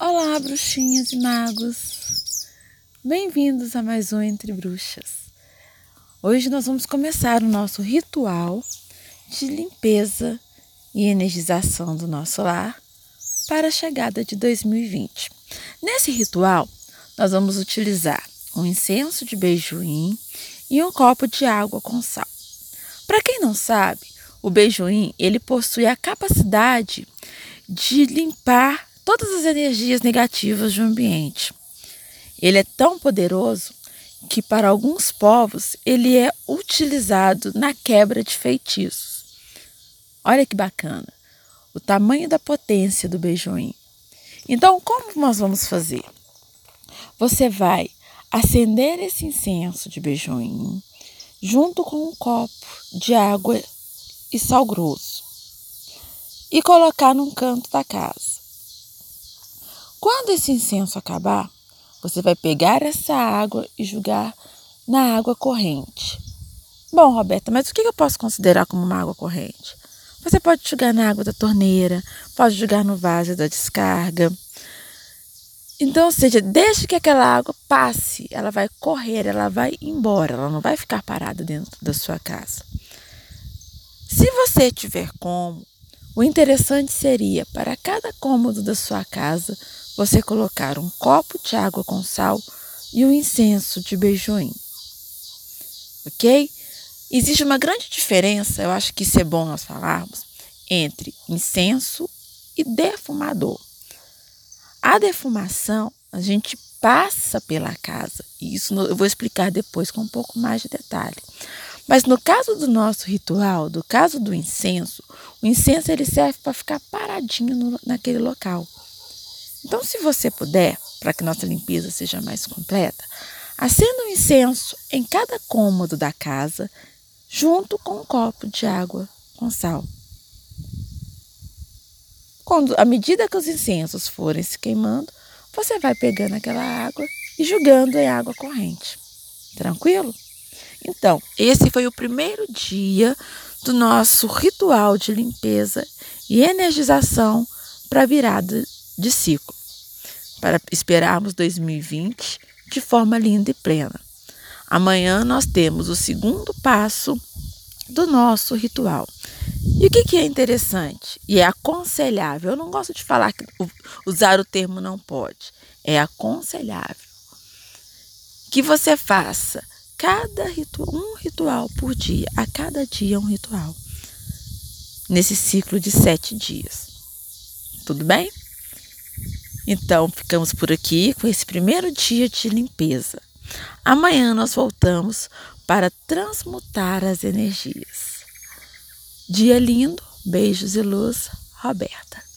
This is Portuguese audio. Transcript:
Olá, bruxinhas e magos! Bem-vindos a mais um Entre Bruxas. Hoje nós vamos começar o nosso ritual de limpeza e energização do nosso lar para a chegada de 2020. Nesse ritual, nós vamos utilizar um incenso de beijoim e um copo de água com sal. Para quem não sabe, o beijoim ele possui a capacidade de limpar todas as energias negativas do ambiente. Ele é tão poderoso que para alguns povos ele é utilizado na quebra de feitiços. Olha que bacana, o tamanho da potência do beijoim. Então, como nós vamos fazer? Você vai acender esse incenso de beijoim junto com um copo de água e sal grosso e colocar num canto da casa. Quando esse incenso acabar, você vai pegar essa água e jogar na água corrente. Bom, Roberta, mas o que eu posso considerar como uma água corrente? Você pode jogar na água da torneira, pode jogar no vaso da descarga. Então, ou seja, desde que aquela água passe, ela vai correr, ela vai embora, ela não vai ficar parada dentro da sua casa. Se você tiver como, o interessante seria para cada cômodo da sua casa você colocar um copo de água com sal e um incenso de beijoim. Ok? Existe uma grande diferença, eu acho que isso é bom nós falarmos, entre incenso e defumador. A defumação, a gente passa pela casa. E isso eu vou explicar depois com um pouco mais de detalhe. Mas no caso do nosso ritual, do caso do incenso, o incenso ele serve para ficar paradinho no, naquele local. Então, se você puder, para que nossa limpeza seja mais completa, acenda um incenso em cada cômodo da casa, junto com um copo de água com sal. Quando, à medida que os incensos forem se queimando, você vai pegando aquela água e jogando em água corrente. Tranquilo? Então, esse foi o primeiro dia do nosso ritual de limpeza e energização para virada de ciclo, para esperarmos 2020 de forma linda e plena. Amanhã nós temos o segundo passo do nosso ritual. E o que, que é interessante e é aconselhável? Eu não gosto de falar que usar o termo não pode. É aconselhável que você faça cada ritual, um ritual por dia, a cada dia um ritual, nesse ciclo de sete dias. Tudo bem? Então, ficamos por aqui com esse primeiro dia de limpeza. Amanhã nós voltamos para transmutar as energias. Dia lindo, beijos e luz, Roberta.